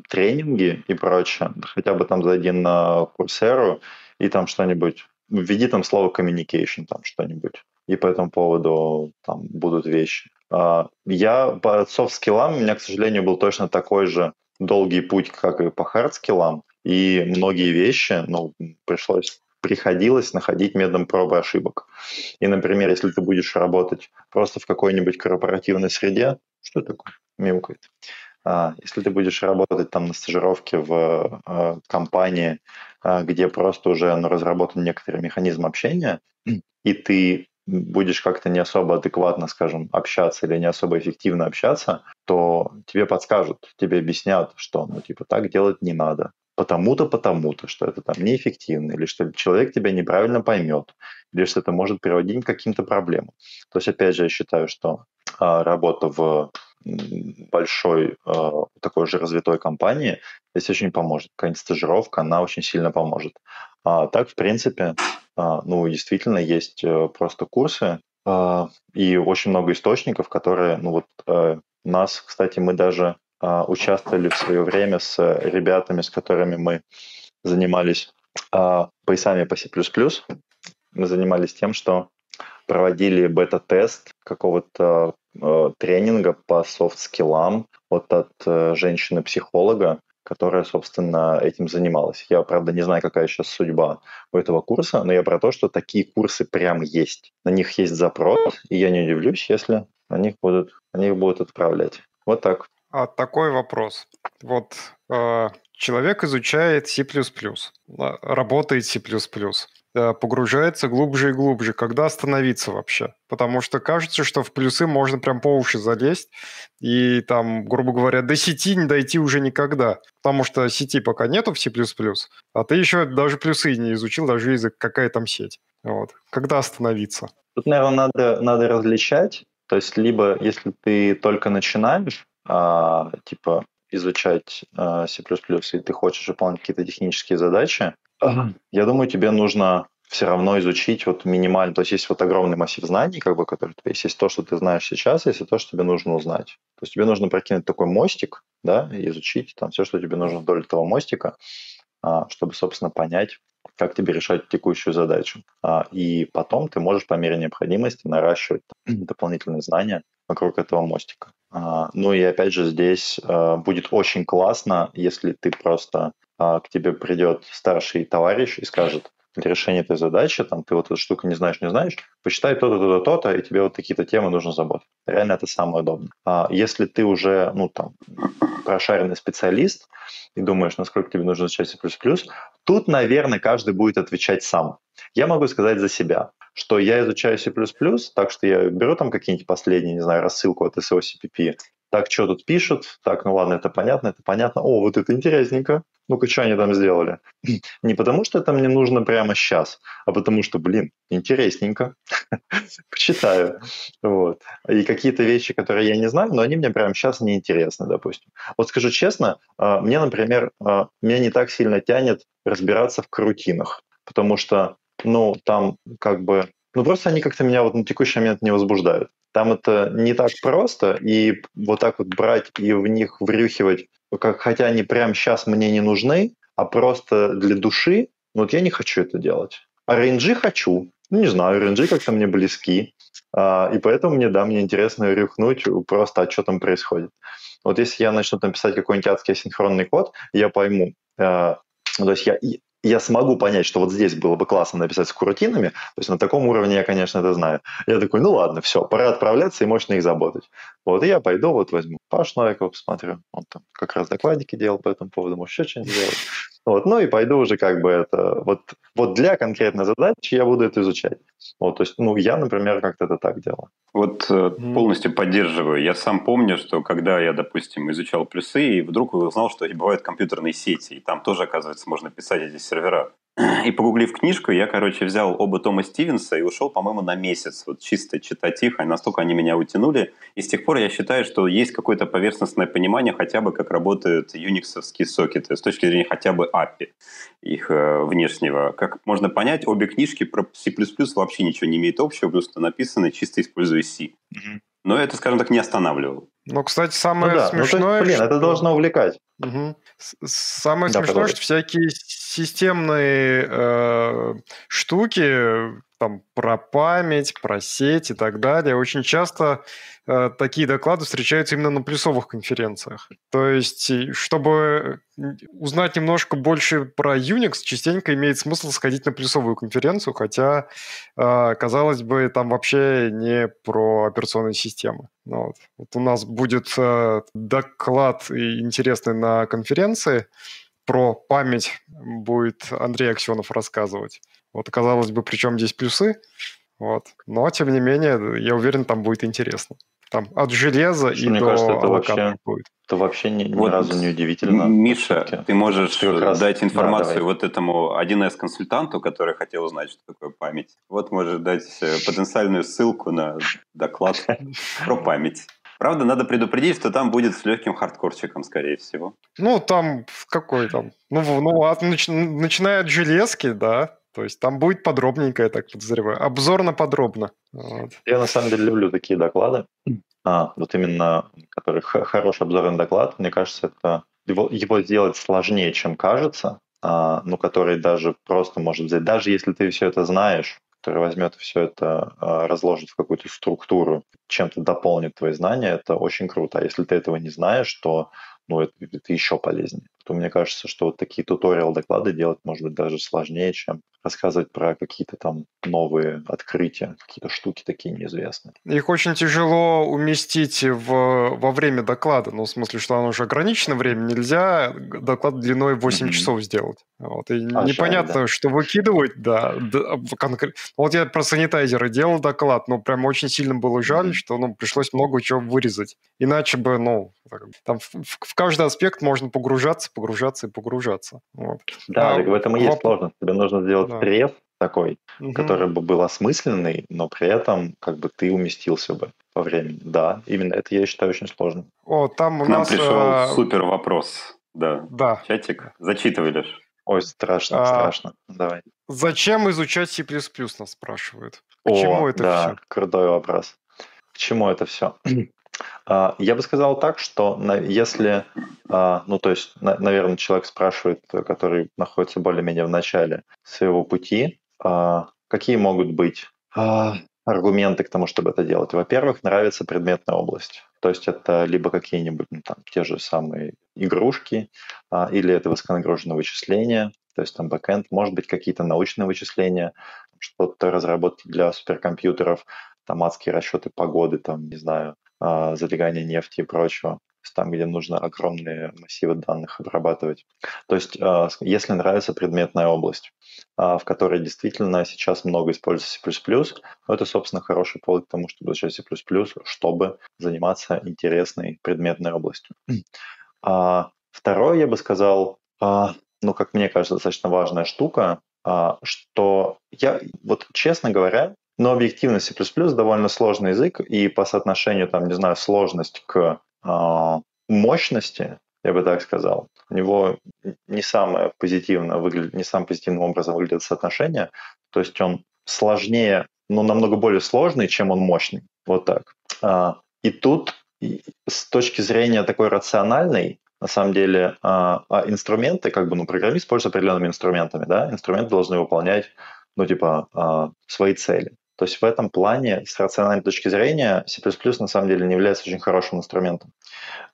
тренинги и прочее. Хотя бы там зайди на Курсеру и там что-нибудь, введи там слово communication, там что-нибудь, и по этому поводу там будут вещи. А, я по софт-скиллам, у меня, к сожалению, был точно такой же долгий путь, как и по хард-скиллам, и многие вещи, ну, пришлось приходилось находить методом пробы ошибок. И, например, если ты будешь работать просто в какой-нибудь корпоративной среде, что такое? Мяукает. А, если ты будешь работать там на стажировке в а, компании, а, где просто уже ну, разработан некоторый механизм общения, *clears throat* и ты будешь как-то не особо адекватно, скажем, общаться или не особо эффективно общаться, то тебе подскажут, тебе объяснят, что, ну, типа, так делать не надо. Потому-то, потому-то, что это там неэффективно, или что человек тебя неправильно поймет, или что это может приводить к каким-то проблемам. То есть, опять же, я считаю, что а, работа в большой э, такой же развитой компании, здесь очень поможет. Какая-нибудь стажировка, она очень сильно поможет. А так, в принципе, э, ну, действительно, есть э, просто курсы э, и очень много источников, которые, ну, вот э, нас, кстати, мы даже э, участвовали в свое время с ребятами, с которыми мы занимались поясами по C++. Мы занимались тем, что проводили бета-тест какого-то э, тренинга по софт-скиллам вот от э, женщины-психолога, которая, собственно, этим занималась. Я, правда, не знаю, какая сейчас судьба у этого курса, но я про то, что такие курсы прям есть. На них есть запрос, и я не удивлюсь, если на них будут, на них будут отправлять. Вот так. А такой вопрос. Вот человек изучает C++, работает C++. Э, погружается глубже и глубже. Когда остановиться вообще? Потому что кажется, что в плюсы можно прям по уши залезть и там, грубо говоря, до сети не дойти уже никогда. Потому что сети пока нету в C++, а ты еще даже плюсы не изучил, даже язык, какая там сеть. Вот. Когда остановиться? Тут, наверное, надо, надо различать. То есть, либо если ты только начинаешь, а, типа, изучать а, C++, и ты хочешь выполнять какие-то технические задачи, я думаю, тебе нужно все равно изучить вот минимально, то есть есть вот огромный массив знаний, как бы, который у тебя есть, есть то, что ты знаешь сейчас, есть то, что тебе нужно узнать. То есть тебе нужно прокинуть такой мостик, да, и изучить там все, что тебе нужно вдоль этого мостика, а, чтобы, собственно, понять, как тебе решать текущую задачу. А, и потом ты можешь по мере необходимости наращивать *clears throat* дополнительные знания вокруг этого мостика. А, ну и опять же здесь будет очень классно, если ты просто к тебе придет старший товарищ и скажет, для решения этой задачи, там, ты вот эту штуку не знаешь, не знаешь, посчитай то-то, то-то, то-то, и тебе вот такие-то темы нужно заботить. Реально это самое удобное. А если ты уже, ну, там, прошаренный специалист и думаешь, насколько тебе нужно изучать C++, тут, наверное, каждый будет отвечать сам. Я могу сказать за себя, что я изучаю C++, так что я беру там какие-нибудь последние, не знаю, рассылку от SOCPP, так, что тут пишут, так, ну ладно, это понятно, это понятно, о, вот это интересненько, ну-ка, что они там сделали? *clears throat* Не потому, что это мне нужно прямо сейчас, а потому что, блин, интересненько, *laughs* почитаю, вот. И какие-то вещи, которые я не знаю, но они мне прямо сейчас не интересны, допустим. Вот скажу честно, а, мне, например, а, меня не так сильно тянет разбираться в крутинах, потому что, ну, там как бы ну, просто они как-то меня вот на текущий момент не возбуждают. Там это не так просто, и вот так вот брать и в них врюхивать, как, хотя они прямо сейчас мне не нужны, а просто для души, ну вот я не хочу это делать. А рейнджи хочу. Ну, не знаю, рейнджи как-то мне близки. А, и поэтому мне, да, мне интересно рюхнуть просто, а что там происходит. Вот если я начну там писать какой-нибудь адский асинхронный код, я пойму, а, то есть я, я смогу понять, что вот здесь было бы классно написать с курутинами, то есть на таком уровне я, конечно, это знаю. Я такой, ну ладно, все, пора отправляться и мощно их заботать. Вот, и я пойду, вот возьму Паш Новикова, посмотрю, он там как раз докладики делал по этому поводу, может, еще что-нибудь делать. Вот, ну и пойду уже как бы это, вот, вот для конкретной задачи я буду это изучать. Вот, то есть, ну, я, например, как-то это так делаю. Вот э, полностью поддерживаю. Я сам помню, что когда я, допустим, изучал плюсы, и вдруг узнал, что бывают компьютерные сети, и там тоже, оказывается, можно писать эти сервера. *clears throat* И погуглив книжку, я, короче, взял оба Тома Стивенса и ушел, по-моему, на месяц. Вот чисто читать их, и настолько они меня утянули. И с тех пор я считаю, что есть какое-то поверхностное понимание хотя бы, как работают юниксовские сокеты с точки зрения хотя бы API их э, внешнего. Как можно понять, обе книжки про C++ вообще ничего не имеют общего, потому что написаны чисто используя C. Угу. Но это, скажем так, не останавливало. Ну, кстати, самое ну, да. смешное... Ну, есть, блин, что... это должно увлекать. Угу. Самое да, смешное, что всякие системные э, штуки, там, про память, про сеть и так далее, очень часто э, такие доклады встречаются именно на плюсовых конференциях. То есть, чтобы узнать немножко больше про Unix, частенько имеет смысл сходить на плюсовую конференцию, хотя, э, казалось бы, там вообще не про операционные системы. Ну вот. вот у нас будет э, доклад интересный на конференции, про память будет Андрей Аксенов рассказывать. Вот, казалось бы, причем здесь плюсы, вот. Но, тем не менее, я уверен, там будет интересно. Там от железа Что, и мне до кажется, это вообще, будет. Это вообще ни, ни вот, разу не удивительно. Миша, ты можешь раз... дать информацию да, вот этому 1С-консультанту, который хотел узнать, что такое память. Вот может дать э, потенциальную ссылку на доклад *laughs* про память. Правда, надо предупредить, что там будет с легким хардкорчиком, скорее всего. Ну, там какой там? Ну, ну от, нач, начиная от железки, да. То есть там будет подробненько, я так подозреваю. Обзорно подробно. Вот. Я на самом деле люблю такие доклады. А, вот именно, который хороший обзорный доклад, мне кажется, это его, его сделать сложнее, чем кажется, а, но который даже просто может взять, даже если ты все это знаешь, который возьмет все это, а, разложит в какую-то структуру, чем-то дополнит твои знания, это очень круто. А если ты этого не знаешь, то ну, это, это еще полезнее. То мне кажется, что вот такие туториал-доклады делать может быть даже сложнее, чем рассказывать про какие-то там новые открытия, какие-то штуки такие неизвестные. Их очень тяжело уместить в, во время доклада, ну, в смысле, что оно уже ограничено время, нельзя доклад длиной 8 mm-hmm. часов сделать. Вот, и а, непонятно, жаль, да. что выкидывать, да. Конкрет... Вот я про санитайзеры делал доклад, но прям очень сильно было жаль, mm-hmm. что ну, пришлось много чего вырезать. Иначе бы, ну, там в, в каждый аспект можно погружаться, погружаться и погружаться. Вот. Да, а, в этом и есть воп... сложность. Тебе нужно сделать да. пресс такой, угу. который бы был осмысленный, но при этом как бы ты уместился бы по времени. Да, именно это я считаю очень сложно. О, там у К нам нас, пришел а... супер вопрос. Да. Да. Чатик. Зачитывай, Леш. Ой, страшно, а... страшно. Давай. Зачем изучать C++, нас спрашивают. Почему О, это да, все? крутой вопрос. К чему это все? А, я бы сказал так, что если, а, ну то есть, наверное, человек спрашивает, который находится более-менее в начале своего пути, а, какие могут быть аргументы к тому, чтобы это делать? Во-первых, нравится предметная область. То есть это либо какие-нибудь ну, там, те же самые игрушки, или это высоконагруженное вычисление, то есть там бэкэнд, может быть, какие-то научные вычисления, что-то разработки для суперкомпьютеров, там адские расчеты погоды, там, не знаю, а, залегание нефти и прочего там, где нужно огромные массивы данных обрабатывать. То есть, а, если нравится предметная область, а, в которой действительно сейчас много используется C++, ну, это, собственно, хороший повод к тому, чтобы изучать C++, чтобы заниматься интересной предметной областью. *clears throat* Второе, я бы сказал, ну, как мне кажется, достаточно важная штука, что я, вот честно говоря, но объективно C++ довольно сложный язык, и по соотношению, там, не знаю, сложность к мощности, я бы так сказал, у него не самое позитивно выглядит, не самым позитивным образом выглядит соотношение. То есть он сложнее, но намного более сложный, чем он мощный. Вот так. А, и тут с точки зрения такой рациональной, на самом деле, а инструменты, как бы, ну, программист пользуется определенными инструментами, да, инструменты должны выполнять, ну, типа, а, свои цели. То есть в этом плане, с рациональной точки зрения, C++ на самом деле не является очень хорошим инструментом.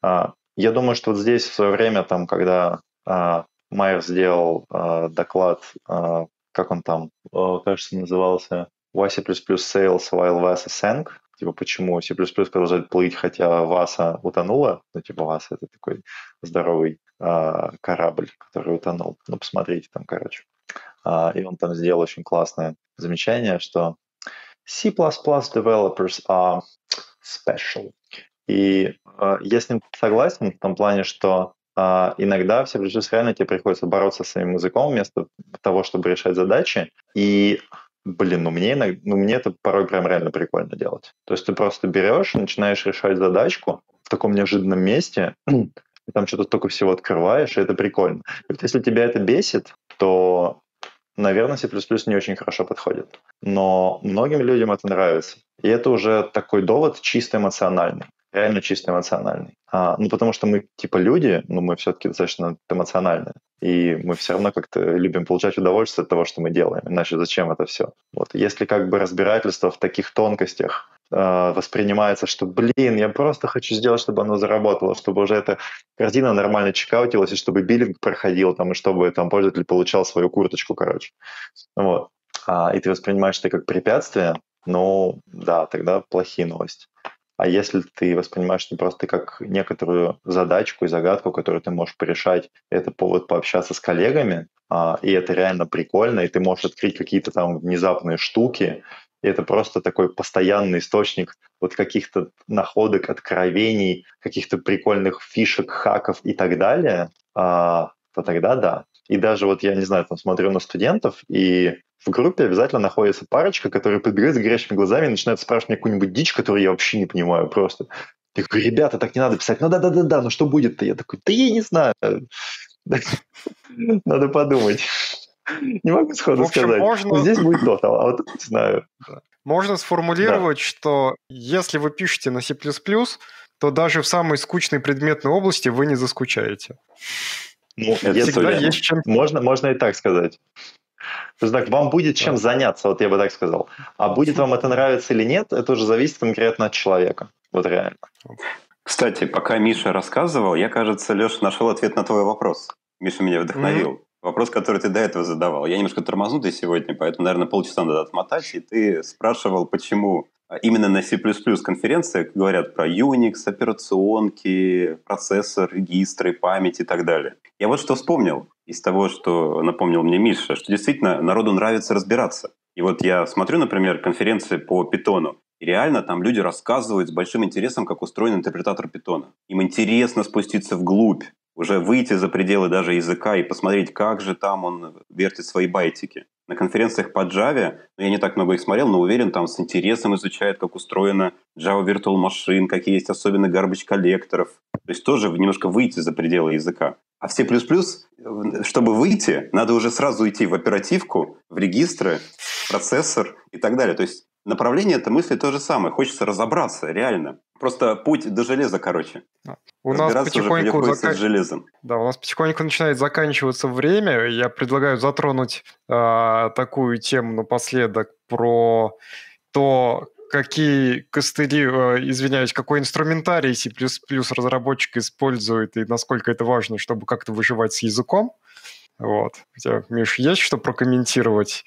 А, я думаю, что вот здесь в свое время, там, когда а, Майер сделал а, доклад, как он там, кажется, назывался Why C++ Sales While Vasa Sank, типа почему C++ продолжает плыть, хотя Васа утонула, ну типа Васа это такой здоровый корабль, который утонул. Ну посмотрите там, короче. и он там сделал очень классное замечание, что C++ developers are special. И э, я с ним согласен в том плане, что э, иногда в C++ реально тебе приходится бороться с своим языком вместо того, чтобы решать задачи. И, блин, ну мне, иногда, ну мне это порой прям реально прикольно делать. То есть ты просто берешь и начинаешь решать задачку в таком неожиданном месте, *clears throat* и там что-то только всего открываешь, и это прикольно. И вот если тебя это бесит, то наверное, C++ не очень хорошо подходит. Но многим людям это нравится. И это уже такой довод чисто эмоциональный. Реально чисто эмоциональный. А, ну, потому что мы, типа, люди, ну, мы все-таки достаточно эмоциональные. И мы все равно как-то любим получать удовольствие от того, что мы делаем. Иначе зачем это все? Вот. Если как бы разбирательство в таких тонкостях воспринимается, что, блин, я просто хочу сделать, чтобы оно заработало, чтобы уже эта картина нормально чекаутилась, и чтобы биллинг проходил, там, и чтобы там пользователь получал свою курточку, короче. Вот. А, и ты воспринимаешь это как препятствие, ну, да, тогда плохие новости. А если ты воспринимаешь не просто как некоторую задачку и загадку, которую ты можешь порешать, это повод пообщаться с коллегами, а, и это реально прикольно, и ты можешь открыть какие-то там внезапные штуки, и это просто такой постоянный источник вот каких-то находок, откровений, каких-то прикольных фишек, хаков и так далее, а, то тогда да. И даже вот я, не знаю, там смотрю на студентов, и в группе обязательно находится парочка, которая подбегает с горящими глазами и начинает спрашивать мне какую-нибудь дичь, которую я вообще не понимаю просто. Я говорю, ребята, так не надо писать. Ну да-да-да-да, ну что будет-то? Я такой, да я не знаю. *laughs* Надо подумать. Не могу сходу сказать. Можно... Здесь будет то, а вот не знаю. Можно сформулировать, да. что если вы пишете на C++, то даже в самой скучной предметной области вы не заскучаете. Ну, Всегда есть чем... Можно, можно и так сказать. То есть так, вам будет чем заняться, вот я бы так сказал. А будет вам это нравиться или нет, это уже зависит конкретно от человека. Вот реально. Кстати, пока Миша рассказывал, я, кажется, Леша нашел ответ на твой вопрос. Миша меня вдохновил. Mm-hmm. Вопрос, который ты до этого задавал. Я немножко тормознутый сегодня, поэтому, наверное, полчаса надо отмотать. И ты спрашивал, почему именно на C++ конференциях говорят про Unix, операционки, процессор, регистры, память и так далее. Я вот что вспомнил из того, что напомнил мне Миша, что действительно народу нравится разбираться. И вот я смотрю, например, конференции по питону, и реально там люди рассказывают с большим интересом, как устроен интерпретатор питона. Им интересно спуститься вглубь, уже выйти за пределы даже языка и посмотреть, как же там он вертит свои байтики. На конференциях по Java, ну, я не так много их смотрел, но уверен, там с интересом изучают, как устроена Java Virtual Machine, какие есть особенно garbage коллекторов. То есть тоже немножко выйти за пределы языка. А в C++, чтобы выйти, надо уже сразу идти в оперативку, в регистры, процессор и так далее. То есть направление этой мысли то же самое. Хочется разобраться, реально. Просто путь до железа короче. У нас потихоньку зака... с железом. Да, у нас потихоньку начинает заканчиваться время. Я предлагаю затронуть э, такую тему напоследок про то, какие костыли, э, извиняюсь, какой инструментарий C++ разработчик использует и насколько это важно, чтобы как-то выживать с языком. Вот. У тебя, Миш, есть что прокомментировать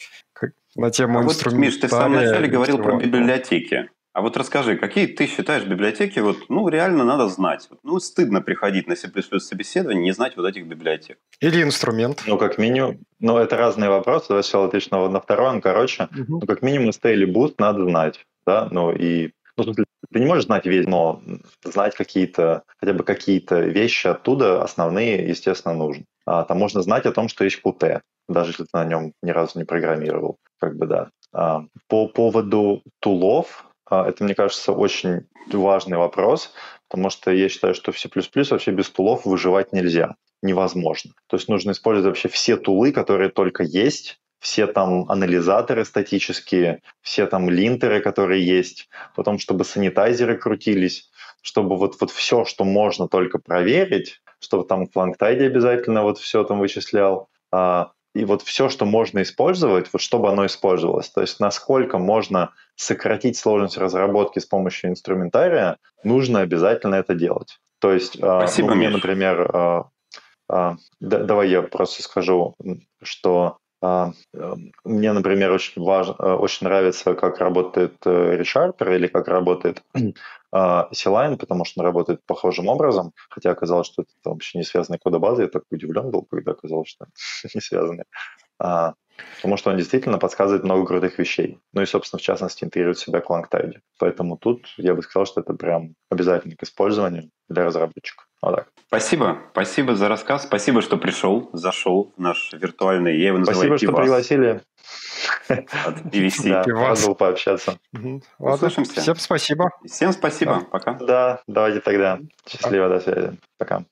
на тему а инструментария? Вот, Миш, ты в самом начале говорил про библиотеки. А вот расскажи, какие ты считаешь библиотеки, вот, ну, реально надо знать? Ну, стыдно приходить на C++ собеседование не знать вот этих библиотек. Или инструмент. Ну, как минимум, ну, это разные вопросы. Давай сначала отвечу на, на второй, ну, короче, угу. ну, как минимум или Boost надо знать, да, ну, и ну, ты не можешь знать весь, но знать какие-то, хотя бы какие-то вещи оттуда, основные, естественно, нужно. А, там можно знать о том, что есть Qt, даже если ты на нем ни разу не программировал. Как бы да. А, по поводу тулов, а, это, мне кажется, очень важный вопрос, потому что я считаю, что в C++ вообще без тулов выживать нельзя, невозможно. То есть нужно использовать вообще все тулы, которые только есть, все там анализаторы статические, все там линтеры, которые есть, потом, чтобы санитайзеры крутились, чтобы вот, вот все, что можно только проверить, чтобы там LangTide обязательно вот все там вычислял, а, и вот все, что можно использовать, вот чтобы оно использовалось. То есть насколько можно сократить сложность разработки с помощью инструментария, нужно обязательно это делать. То есть, а, Спасибо, ну, мне, например, а, а, да, давай я просто скажу, что мне, например, очень важно, э, очень нравится, как работает ReSharper или как работает C-Line, потому что он работает похожим образом, хотя оказалось, что это вообще не связанные кодобазы. Я так удивлен был, когда оказалось, что *laughs* не связанные. А, потому что он действительно подсказывает много крутых вещей. Ну и, собственно, в частности, интегрирует себя к лангтайде. Поэтому тут я бы сказал, что это прям обязательно к использованию для разработчиков. Вот так. Спасибо. Спасибо за рассказ. Спасибо, что пришел, зашел в наш виртуальный, я его называю Спасибо, что пригласили. От PVC. Да, рад был пообщаться. Угу. Услышимся. Всем спасибо. Всем спасибо. Пока. Да, давайте тогда. Счастливо, до связи. Пока.